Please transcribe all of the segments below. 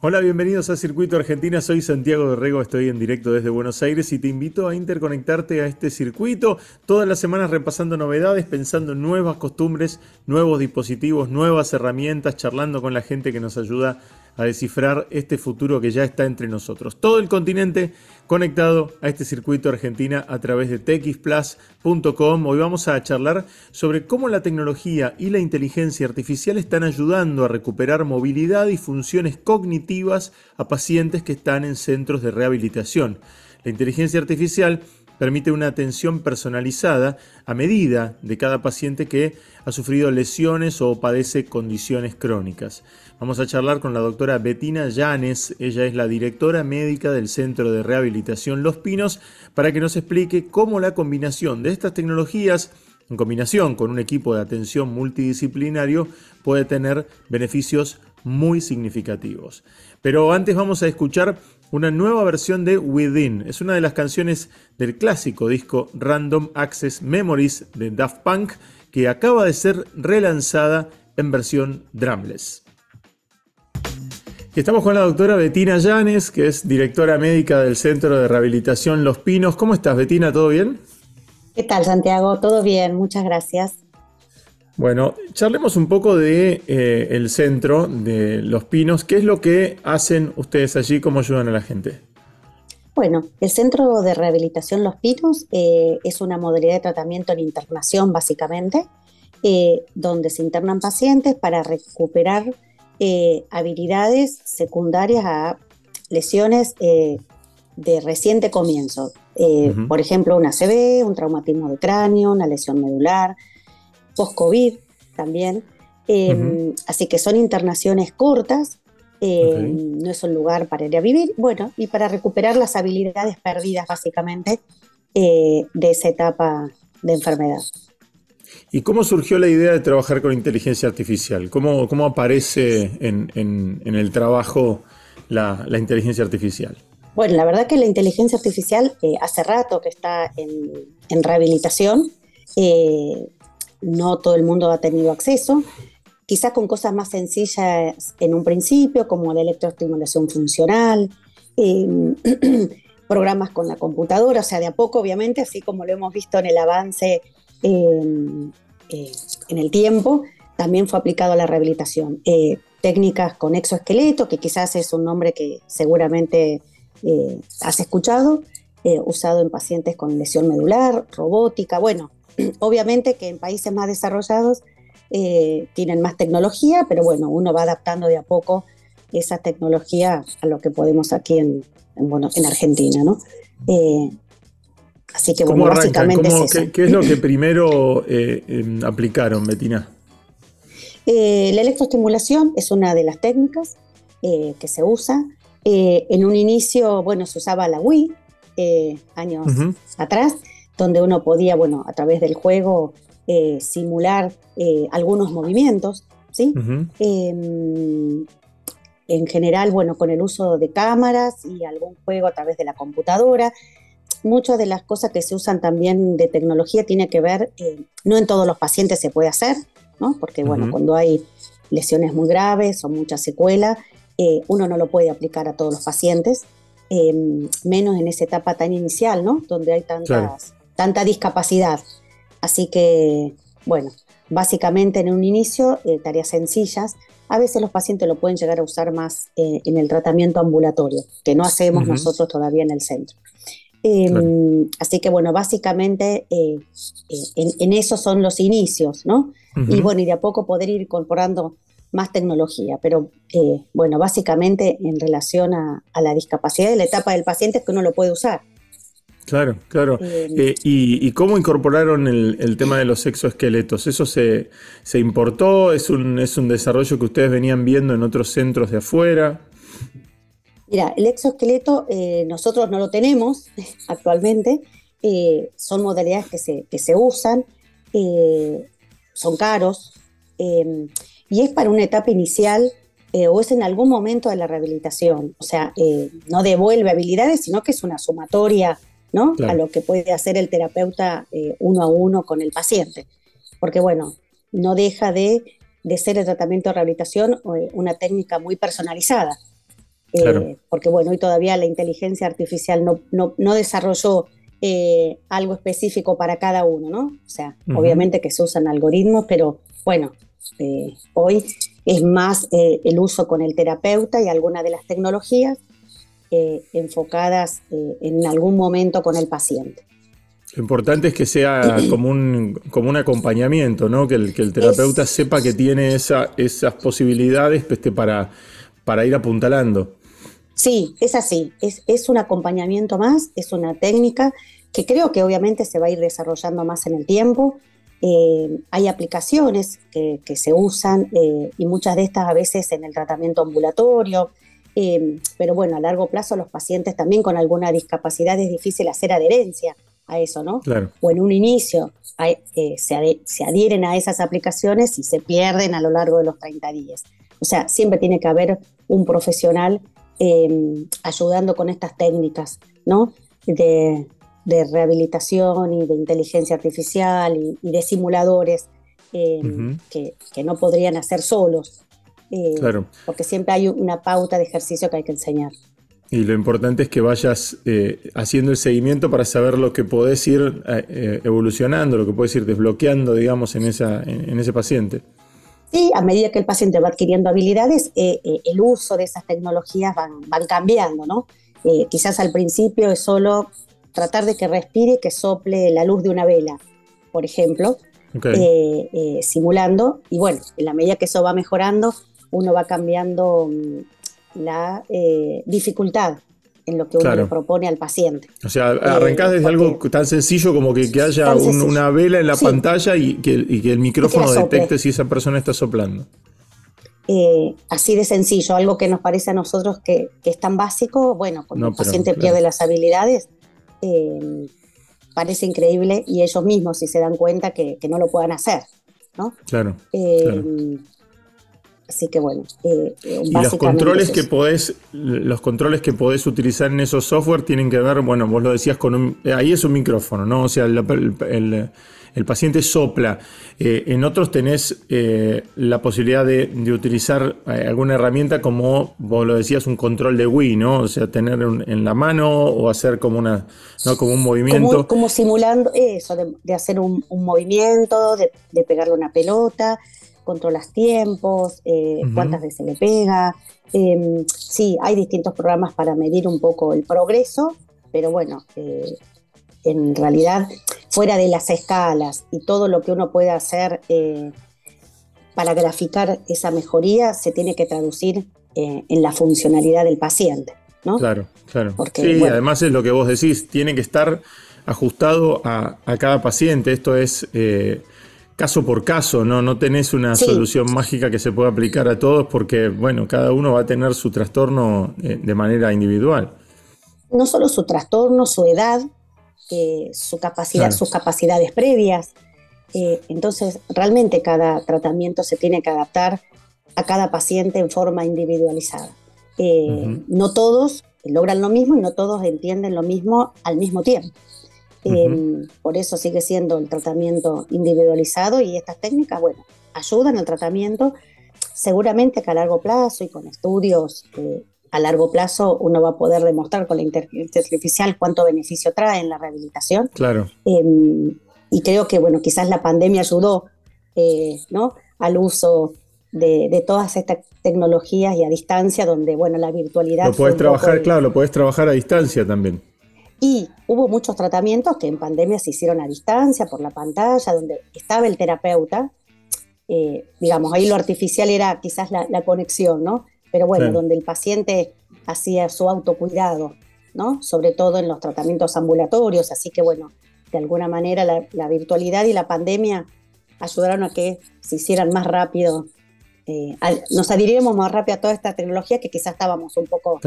Hola, bienvenidos a Circuito Argentina. Soy Santiago Rego, estoy en directo desde Buenos Aires y te invito a interconectarte a este circuito todas las semanas repasando novedades, pensando en nuevas costumbres, nuevos dispositivos, nuevas herramientas, charlando con la gente que nos ayuda descifrar este futuro que ya está entre nosotros. Todo el continente conectado a este circuito Argentina a través de txplus.com. Hoy vamos a charlar sobre cómo la tecnología y la inteligencia artificial están ayudando a recuperar movilidad y funciones cognitivas a pacientes que están en centros de rehabilitación. La inteligencia artificial permite una atención personalizada a medida de cada paciente que ha sufrido lesiones o padece condiciones crónicas. Vamos a charlar con la doctora Bettina Llanes, ella es la directora médica del Centro de Rehabilitación Los Pinos, para que nos explique cómo la combinación de estas tecnologías en combinación con un equipo de atención multidisciplinario puede tener beneficios muy significativos. Pero antes vamos a escuchar una nueva versión de Within. Es una de las canciones del clásico disco Random Access Memories de Daft Punk que acaba de ser relanzada en versión drumless. estamos con la doctora Betina Llanes, que es directora médica del Centro de Rehabilitación Los Pinos. ¿Cómo estás, Betina? ¿Todo bien? ¿Qué tal, Santiago? Todo bien, muchas gracias. Bueno, charlemos un poco de eh, el centro de Los Pinos. ¿Qué es lo que hacen ustedes allí? ¿Cómo ayudan a la gente? Bueno, el Centro de Rehabilitación Los Pinos eh, es una modalidad de tratamiento en internación, básicamente, eh, donde se internan pacientes para recuperar habilidades secundarias a lesiones de reciente comienzo. Por ejemplo, una ACV, un traumatismo de cráneo, una lesión medular, post-COVID también. Em, así que son internaciones cortas, em, no es un lugar para ir a vivir, bueno, y para recuperar las habilidades perdidas básicamente eh, de esa etapa de enfermedad. ¿Y cómo surgió la idea de trabajar con inteligencia artificial? ¿Cómo, cómo aparece en, el trabajo la, inteligencia artificial? Bueno, la verdad que la inteligencia artificial eh, hace rato que está en, rehabilitación. Eh, no todo el mundo ha tenido acceso, quizás con cosas más sencillas en un principio, como la electroestimulación funcional, em, programas con la computadora, o sea, de a poco, obviamente, así como lo hemos visto en el avance em, eh, en el tiempo, también fue aplicado a la rehabilitación. Eh, técnicas con exoesqueleto, que quizás es un nombre que seguramente eh, has escuchado, usado en pacientes con lesión medular, robótica, bueno, Obviamente que en países más desarrollados eh, tienen más tecnología, pero bueno, uno va adaptando de a poco esa tecnología a lo que podemos aquí en, bueno, en Argentina, ¿no? Eh, así que bueno, básicamente ¿qué, es lo que primero eh, em, aplicaron, Betina? la electroestimulación es una de las técnicas que se usa. en un inicio, bueno, se usaba la Wii años atrás donde uno podía, bueno, a través del juego eh, simular eh, algunos movimientos, ¿sí? Em, en general, bueno, con el uso de cámaras y algún juego a través de la computadora. Muchas de las cosas que se usan también de tecnología tiene que ver, eh, no en todos los pacientes se puede hacer, ¿no? Porque, bueno, cuando hay lesiones muy graves o mucha secuela, uno no lo puede aplicar a todos los pacientes, em, menos en esa etapa tan inicial, ¿no? Donde hay tantas tanta discapacidad. Así que, bueno, básicamente en un inicio, eh, tareas sencillas. A veces los pacientes lo pueden llegar a usar más eh, en el tratamiento ambulatorio, que no hacemos nosotros todavía en el centro. Em, así que bueno, básicamente eh, en, eso son los inicios, ¿no? Y bueno, y de a poco poder ir incorporando más tecnología, pero bueno, básicamente en relación a, a, la discapacidad la etapa del paciente es que uno lo puede usar. Claro, claro. Eh, y, cómo incorporaron el, tema de los exoesqueletos? ¿Eso se, importó? ¿Es un, ¿Es un desarrollo que ustedes venían viendo en otros centros de afuera? Mira, el exoesqueleto eh, nosotros no lo tenemos actualmente. Eh, son modalidades que se, que se usan, son caros y es para una etapa inicial o es en algún momento de la rehabilitación. O sea, no devuelve habilidades, sino que es una sumatoria ¿no? A lo que puede hacer el terapeuta eh, uno a uno con el paciente. Porque, bueno, no deja de de ser el tratamiento de rehabilitación eh, una técnica muy personalizada. porque bueno, hoy todavía la inteligencia artificial no, no, desarrolló algo específico para cada uno, ¿no? O sea, obviamente que se usan algoritmos, pero bueno, hoy es más el uso con el terapeuta y algunas de las tecnologías eh, enfocadas eh, en algún momento con el paciente. Lo importante es que sea como un, como un acompañamiento, ¿no? que, el, que el terapeuta sepa que tiene esa, esas posibilidades este, para, para ir apuntalando. Sí, es así, es, es, un acompañamiento más, es una técnica que creo que obviamente se va a ir desarrollando más en el tiempo. Eh, hay aplicaciones que, que se usan y muchas de estas a veces en el tratamiento ambulatorio, Em, pero bueno, a largo plazo los pacientes también con alguna discapacidad es difícil hacer adherencia a eso, ¿no? Claro. O en un inicio eh, se, adhieren a esas aplicaciones y se pierden a lo largo de los 30 días. O sea, siempre tiene que haber un profesional em, ayudando con estas técnicas, ¿no? De, rehabilitación y de inteligencia artificial y, de simuladores em, que, que, no podrían hacer solos. Eh, claro. porque siempre hay una pauta de ejercicio que hay que enseñar. Y lo importante es que vayas eh, haciendo el seguimiento para saber lo que podés ir eh, evolucionando, lo que puedes ir desbloqueando, digamos, en, esa, en, ese paciente. Sí, a medida que el paciente va adquiriendo habilidades, el uso de esas tecnologías van, van cambiando, ¿no? quizás al principio es solo tratar de que respire, que sople la luz de una vela, por ejemplo, simulando. Y bueno, en la medida que eso va mejorando, uno va cambiando mm, la eh, dificultad en lo que uno le propone al paciente. O sea, arrancás desde algo tan sencillo como que, haya una vela en la pantalla y que, el micrófono detecte si esa persona está soplando. Eh, así de sencillo, algo que nos parece a nosotros que, es tan básico, bueno, cuando el paciente pierde las habilidades, eh, parece increíble y ellos mismos si se dan cuenta que, no lo puedan hacer. ¿no? claro. Así que bueno. Eh, eh, y los controles que podés, los controles que podés utilizar en esos software tienen que ver, bueno, vos lo decías con un, eh, ahí es un micrófono, ¿no? O sea, el, paciente sopla. en otros tenés la posibilidad de, utilizar alguna herramienta como vos lo decías, un control de Wii, ¿no? O sea, tener en la mano o hacer como una, ¿no? Como un movimiento. Como, simulando eso, de, hacer un, movimiento, de, de pegarle una pelota controlas tiempos, eh, cuántas veces le pega. Em, sí, hay distintos programas para medir un poco el progreso, pero bueno, eh, en realidad, fuera de las escalas y todo lo que uno puede hacer eh, para graficar esa mejoría, se tiene que traducir en la funcionalidad del paciente. ¿no? Claro, claro. sí, además es lo que vos decís, tiene que estar ajustado a, a cada paciente. Esto es caso por caso, ¿no? No tenés una solución mágica que se pueda aplicar a todos porque, bueno, cada uno va a tener su trastorno eh, de manera individual. No solo su trastorno, su edad, eh, su capacidad, sus capacidades previas. Eh, entonces, realmente cada tratamiento se tiene que adaptar a cada paciente en forma individualizada. No todos logran lo mismo y no todos entienden lo mismo al mismo tiempo. Por eso sigue siendo el tratamiento individualizado y estas técnicas, bueno, ayudan al tratamiento. Seguramente que a largo plazo y con estudios eh, a largo plazo uno va a poder demostrar con la inteligencia artificial cuánto beneficio trae en la rehabilitación. Claro. Em, y creo que, bueno, quizás la pandemia ayudó eh, ¿no? al uso de, todas estas tecnologías y a distancia, donde, bueno, la virtualidad... Lo puedes trabajar, claro, lo puedes trabajar a distancia también. Y hubo muchos tratamientos que en pandemia se hicieron a distancia, por la pantalla, donde estaba el terapeuta. Eh, digamos, ahí lo artificial era quizás la, conexión, ¿no? Pero bueno, donde el paciente hacía su autocuidado, ¿no? Sobre todo en los tratamientos ambulatorios. Así que bueno, de alguna manera la, virtualidad y la pandemia ayudaron a que se hicieran más rápido eh, nos adhiríamos más rápido a toda esta tecnología que quizás estábamos un poco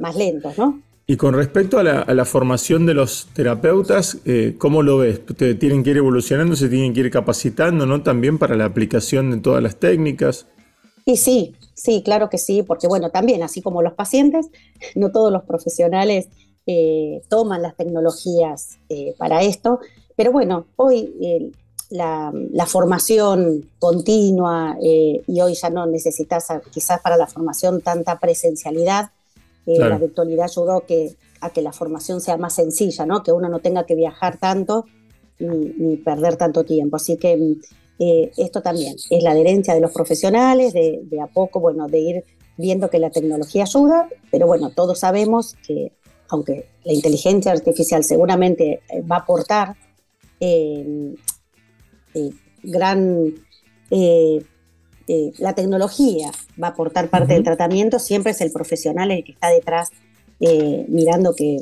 más lentos, ¿no? Y con respecto a la, formación de los terapeutas, eh, ¿cómo lo ves? ¿Tienen que ir evolucionando, se tienen que ir capacitando, ¿no? También para la aplicación de todas las técnicas. Y sí, sí, claro que sí, porque bueno, también, así como los pacientes, no todos los profesionales eh, toman las tecnologías eh, para esto, pero bueno, hoy la, formación continua y hoy ya no necesitas quizás para la formación tanta presencialidad. La virtualidad ayudó que, a que la formación sea más sencilla, ¿no? que uno no tenga que viajar tanto ni, perder tanto tiempo. Así que eh, esto también es la adherencia de los profesionales, de, a poco, bueno, de ir viendo que la tecnología ayuda, pero bueno, todos sabemos que aunque la inteligencia artificial seguramente eh, va a aportar eh, gran... la tecnología va a aportar parte del tratamiento, siempre es el profesional el que está detrás mirando que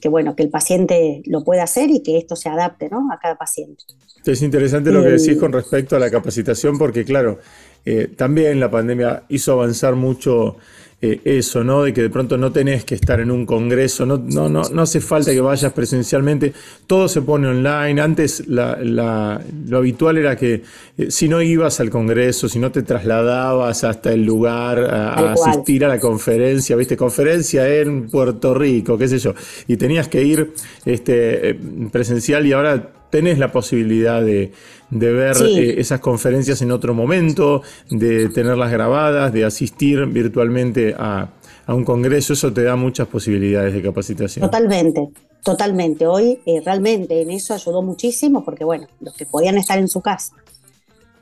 que bueno, que el paciente lo pueda hacer y que esto se adapte ¿no? a cada paciente. Es interesante lo que decís con respecto a la capacitación, porque claro, eh, también la pandemia hizo avanzar mucho eh, eso, ¿no? De que de pronto no tenés que estar en un congreso, no, no, no, no hace falta que vayas presencialmente, todo se pone online. Antes lo habitual era que eh, si no ibas al congreso, si no te trasladabas hasta el lugar a, asistir a la conferencia, viste, conferencia en Puerto Rico, qué sé yo, y tenías que ir este, presencial y ahora tenés la posibilidad de, ver eh, esas conferencias en otro momento, de tenerlas grabadas, de asistir virtualmente a, un congreso, eso te da muchas posibilidades de capacitación. Totalmente, totalmente. Hoy eh, realmente en eso ayudó muchísimo porque, bueno, los que podían estar en su casa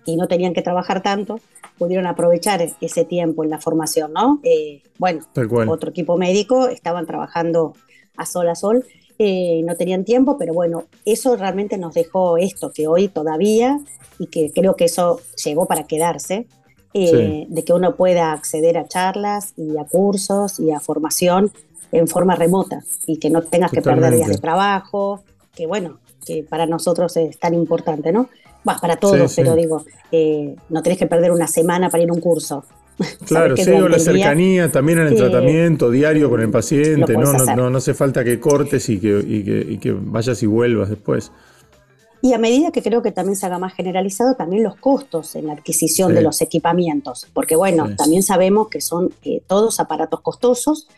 y no tenían que trabajar tanto, pudieron aprovechar ese tiempo en la formación, ¿no? Eh, bueno, otro equipo médico estaban trabajando a sol a sol eh, no tenían tiempo, pero bueno, eso realmente nos dejó esto, que hoy todavía, y que creo que eso llegó para quedarse, eh, de que uno pueda acceder a charlas y a cursos y a formación en forma remota y que no tengas que perder días de trabajo, que bueno, que para nosotros es tan importante, ¿no? Bah, para todos, pero digo, eh, no tenés que perder una semana para ir a un curso. Claro, sí, o la cercanía también en el tratamiento diario con el paciente, ¿no? No, no, hace falta que cortes y que, que, vayas y vuelvas después. Y a medida que creo que también se haga más generalizado, también los costos en la adquisición de los equipamientos, porque bueno, también sabemos que son eh, todos aparatos costosos,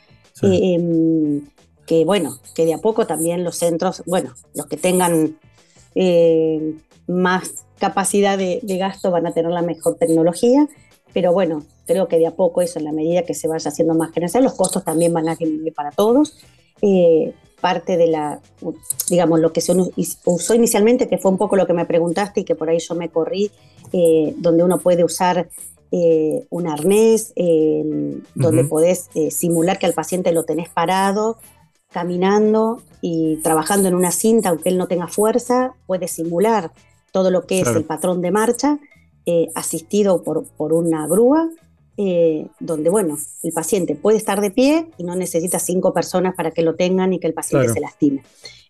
em, que bueno, que de a poco también los centros, bueno, los que tengan eh, más capacidad de, de gasto van a tener la mejor tecnología, pero bueno, creo que de a poco eso, en la medida que se vaya haciendo más general, los costos también van a disminuir para todos. Eh, parte de la, digamos, lo que se usó inicialmente, que fue un poco lo que me preguntaste y que por ahí yo me corrí, eh, donde uno puede usar eh, un arnés, donde podés simular que al paciente lo tenés parado, caminando y trabajando en una cinta, aunque él no tenga fuerza, puede simular todo lo que es el patrón de marcha, asistido por, por una grúa eh, donde, bueno, el paciente puede estar de pie y no necesita cinco personas para que lo tengan y que el paciente se lastime.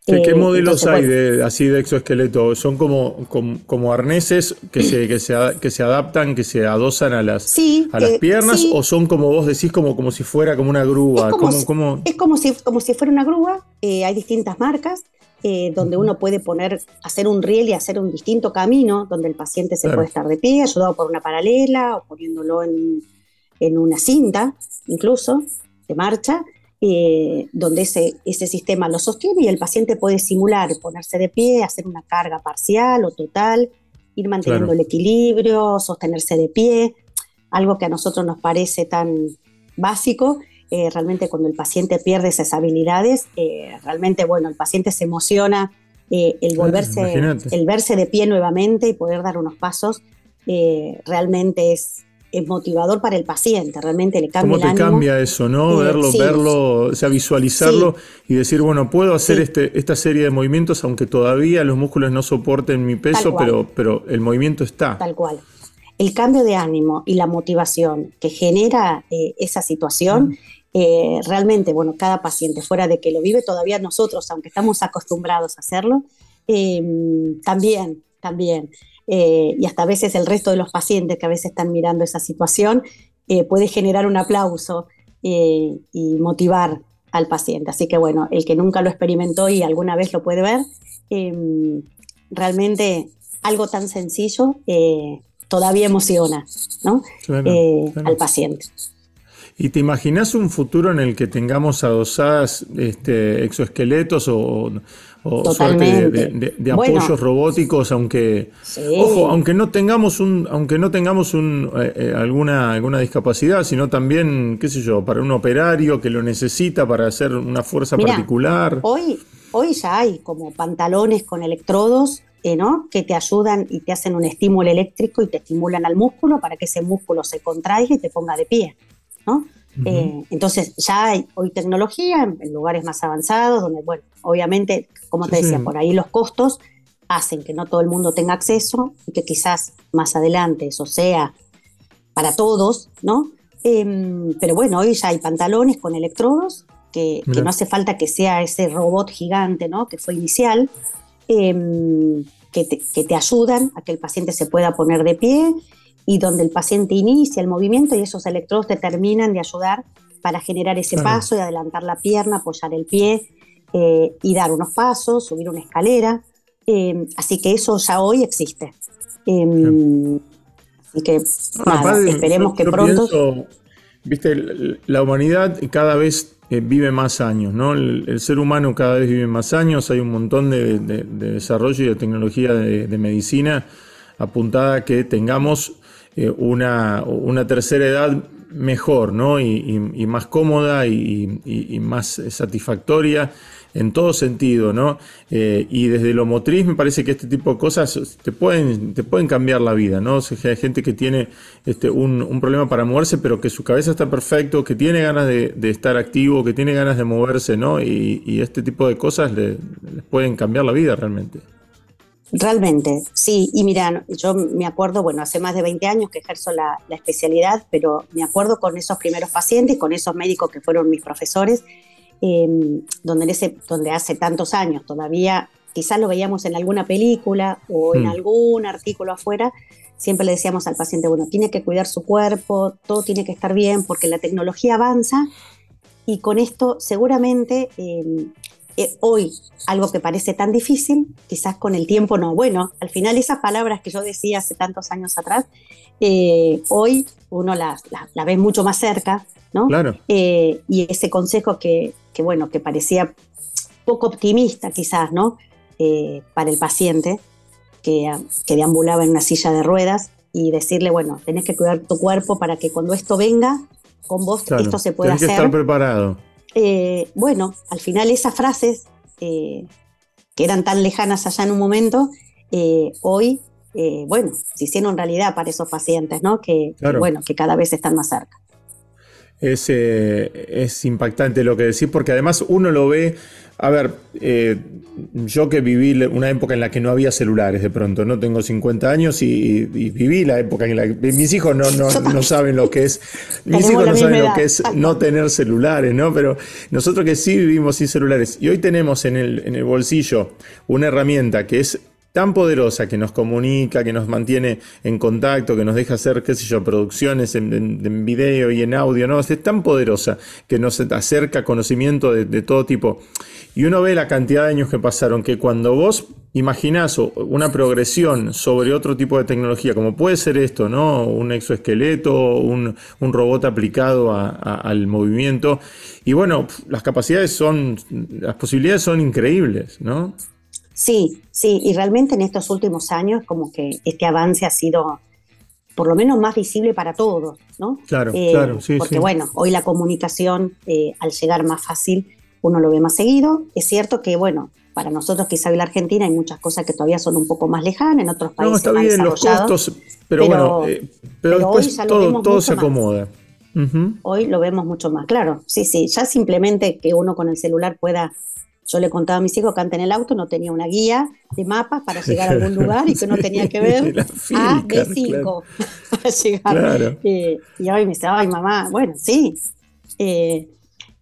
¿Qué, eh, modelos hay de, así de exoesqueleto? ¿Son como, como, arneses que se, que, se, que se adaptan, que se adosan a las, a las eh, piernas? ¿O son como vos decís, como, como si fuera como una grúa? Es como, si, Es como, si, como si fuera una grúa. hay distintas marcas. donde uno puede poner, hacer un riel y hacer un distinto camino, donde el paciente se puede estar de pie, ayudado por una paralela o poniéndolo en, en una cinta, incluso, de marcha, eh, donde ese, ese sistema lo sostiene y el paciente puede simular, ponerse de pie, hacer una carga parcial o total, ir manteniendo el equilibrio, sostenerse de pie, algo que a nosotros nos parece tan básico. Eh, realmente cuando el paciente pierde esas habilidades, eh, realmente, bueno, el paciente se emociona, el volverse, el verse de pie nuevamente y poder dar unos pasos, realmente es, es motivador para el paciente, realmente le cambia ¿Cómo te cambia eso, no? Eh, verlo, verlo, o sea, visualizarlo y decir, bueno, puedo hacer este, esta serie de movimientos aunque todavía los músculos no soporten mi peso, pero, pero el movimiento está. Tal cual. El cambio de ánimo y la motivación que genera eh, esa situación, eh, realmente, bueno, cada paciente, fuera de que lo vive todavía nosotros, aunque estamos acostumbrados a hacerlo, también, también eh, y hasta a veces el resto de los pacientes que a veces están mirando esa situación, eh, puede generar un aplauso eh, y motivar al paciente. Así que bueno, el que nunca lo experimentó y alguna vez lo puede ver, em, realmente algo tan sencillo todavía emociona ¿no? al paciente. ¿Y te imaginas un futuro en el que tengamos adosadas este, exoesqueletos o, de, apoyos robóticos, aunque ojo, aunque no tengamos un, aunque no tengamos un, eh, eh, alguna, alguna discapacidad, sino también, qué sé yo, para un operario que lo necesita para hacer una fuerza particular. Hoy, hoy ya hay como pantalones con electrodos eh, ¿no? que te ayudan y te hacen un estímulo eléctrico y te estimulan al músculo para que ese músculo se contraiga y te ponga de pie. ¿no? Eh, entonces ya hay hoy tecnología en, lugares más avanzados, donde, bueno, obviamente, como te decía, por ahí los costos hacen que no todo el mundo tenga acceso y que quizás más adelante eso sea para todos, ¿no? Em, pero bueno, hoy ya hay pantalones con electrodos, que, que, no hace falta que sea ese robot gigante, ¿no? Que fue inicial, Em, que, te, ayudan a que el paciente se pueda poner de pie y donde el paciente inicia el movimiento y esos electrodos te terminan de ayudar para generar ese paso y adelantar la pierna, apoyar el pie eh, y dar unos pasos, subir una escalera. Em, así que eso ya hoy existe. Em, así que esperemos que pronto... Viste, la humanidad cada vez eh, vive más años, ¿no? El, ser humano cada vez vive más años, hay un montón de, desarrollo y de tecnología de, medicina apuntada a que tengamos eh, una, una, tercera edad mejor, ¿no? Y, más cómoda y, más satisfactoria en todo sentido, ¿no? Eh, y desde lo motriz me parece que este tipo de cosas te pueden, te pueden cambiar la vida, ¿no? hay gente que tiene este, un, problema para moverse, pero que su cabeza está perfecto, que tiene ganas de, estar activo, que tiene ganas de moverse, ¿no? Y, este tipo de cosas les pueden cambiar la vida realmente. Realmente, sí. Y mira, yo me acuerdo, bueno, hace más de 20 años que ejerzo la, la especialidad, pero me acuerdo con esos primeros pacientes, con esos médicos que fueron mis profesores, Em, donde, ese, donde hace tantos años todavía, quizás lo veíamos en alguna película o en hmm. algún artículo afuera, siempre le decíamos al paciente, bueno, tiene que cuidar su cuerpo, todo tiene que estar bien porque la tecnología avanza y con esto seguramente em, eh, hoy algo que parece tan difícil, quizás con el tiempo no. Bueno, al final esas palabras que yo decía hace tantos años atrás, eh, hoy uno las la, ve mucho más cerca, ¿no? Claro. Eh, y ese consejo que, que, bueno, que parecía poco optimista quizás, ¿no? Eh, para el paciente que, que, deambulaba en una silla de ruedas y decirle, bueno, tenés que cuidar tu cuerpo para que cuando esto venga, con vos esto se pueda hacer. que estar preparado. Eh, bueno, al final esas frases que eran tan lejanas allá en un momento, hoy, bueno, se hicieron realidad para esos pacientes, ¿no? Que, bueno, que cada vez están más cerca. Es, eh, es, impactante lo que decís, porque además uno lo ve. A ver, eh, yo que viví una época en la que no había celulares de pronto, ¿no? Tengo 50 años y, viví la época en la que. Mis hijos no, no, saben lo que es. Mis hijos no saben lo que es no tener celulares, ¿no? Pero nosotros que sí vivimos sin celulares y hoy tenemos en el, en el bolsillo una herramienta que es tan poderosa que nos comunica, que nos mantiene en contacto, que nos deja hacer, qué sé yo, producciones en, video y en audio, ¿no? Es tan poderosa que nos acerca conocimiento de, todo tipo. Y uno ve la cantidad de años que pasaron, que cuando vos imaginás una progresión sobre otro tipo de tecnología, como puede ser esto, ¿no? Un exoesqueleto, un, un robot aplicado al movimiento. Y bueno, las capacidades son, las posibilidades son increíbles, ¿no? Sí, sí, y realmente en estos últimos años como que este avance ha sido por lo menos más visible para todos, ¿no? Claro, eh, claro, sí. Porque bueno, hoy la comunicación eh, al llegar más fácil uno lo ve más seguido. Es cierto que bueno, para nosotros quizá en la Argentina hay muchas cosas que todavía son un poco más lejanas, en otros países. No, está bien, los costos, pero, bueno, eh, pero, después todo, todo se acomoda. Hoy lo vemos mucho más, claro, sí, sí, ya simplemente que uno con el celular pueda yo le contaba a mis hijos que antes en el auto no tenía una guía de mapas para llegar a algún lugar y que no tenía que ver a D5 para llegar. Eh, y hoy me dice, ay mamá, bueno, sí. Eh,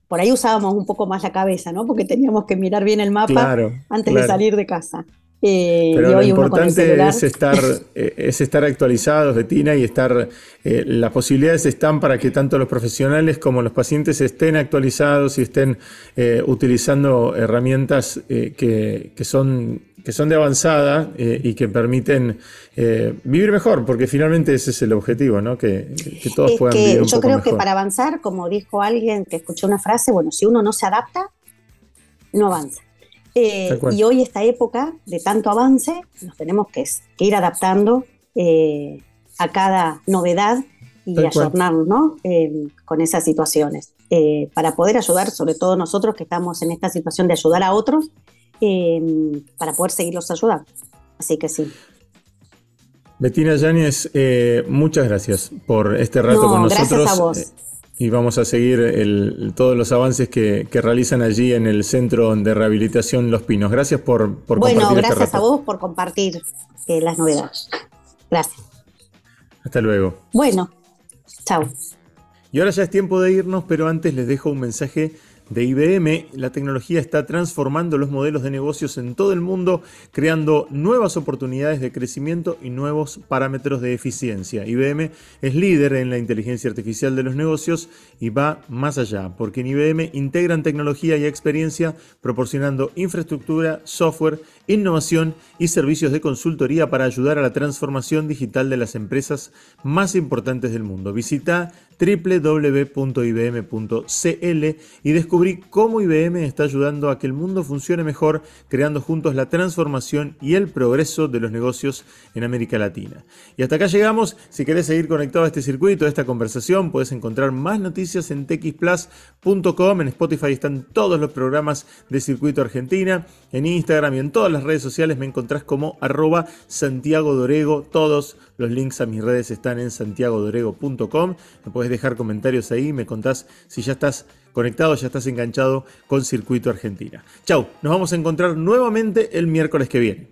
por ahí usábamos un poco más la cabeza, ¿no? Porque teníamos que mirar bien el mapa antes de salir de casa. Eh, Pero lo importante es estar, eh, es estar actualizados, Betina, y estar, eh, las posibilidades están para que tanto los profesionales como los pacientes estén actualizados y estén utilizando herramientas que, son que son de avanzada y que permiten vivir mejor, porque finalmente ese es el objetivo, ¿no? Que, todos puedan vivir un Yo creo que para avanzar, como dijo alguien que escuchó una frase, bueno, si uno no se adapta, no avanza. Eh, y hoy esta época de tanto avance, nos tenemos que, ir adaptando a cada novedad y ayornarnos ¿no? con esas situaciones. para poder ayudar, sobre todo nosotros que estamos en esta situación de ayudar a otros, para poder seguirlos ayudando. Así que sí. Betina Yáñez, eh, muchas gracias por este rato con nosotros. Gracias a vos. Y vamos a seguir todos los avances que, realizan allí en el Centro de Rehabilitación Los Pinos. Gracias por, por bueno, compartir. Bueno, gracias a vos por compartir eh, las novedades. Gracias. Hasta luego. Bueno, chao. Y ahora ya es tiempo de irnos, pero antes les dejo un mensaje de IBM, la tecnología está transformando los modelos de negocios en todo el mundo, creando nuevas oportunidades de crecimiento y nuevos parámetros de eficiencia. IBM es líder en la inteligencia artificial de los negocios y va más allá, porque en IBM integran tecnología y experiencia proporcionando infraestructura, software, innovación y servicios de consultoría para ayudar a la transformación digital de las empresas más importantes del mundo. Visita www.ibm.cl y descubrí cómo IBM está ayudando a que el mundo funcione mejor, creando juntos la transformación y el progreso de los negocios en América Latina. Y hasta acá llegamos. Si querés seguir conectado a este circuito, a esta conversación, puedes encontrar más noticias en txplus.com. En Spotify están todos los programas de Circuito Argentina. En Instagram y en todas las redes sociales me encontrás como arroba Santiago Dorego. Todos los links a mis redes están en santiagodorego.com. Me puedes dejar comentarios ahí, me contás si ya estás conectado, ya estás enganchado con Circuito Argentina. Chau, nos vamos a encontrar nuevamente el miércoles que viene.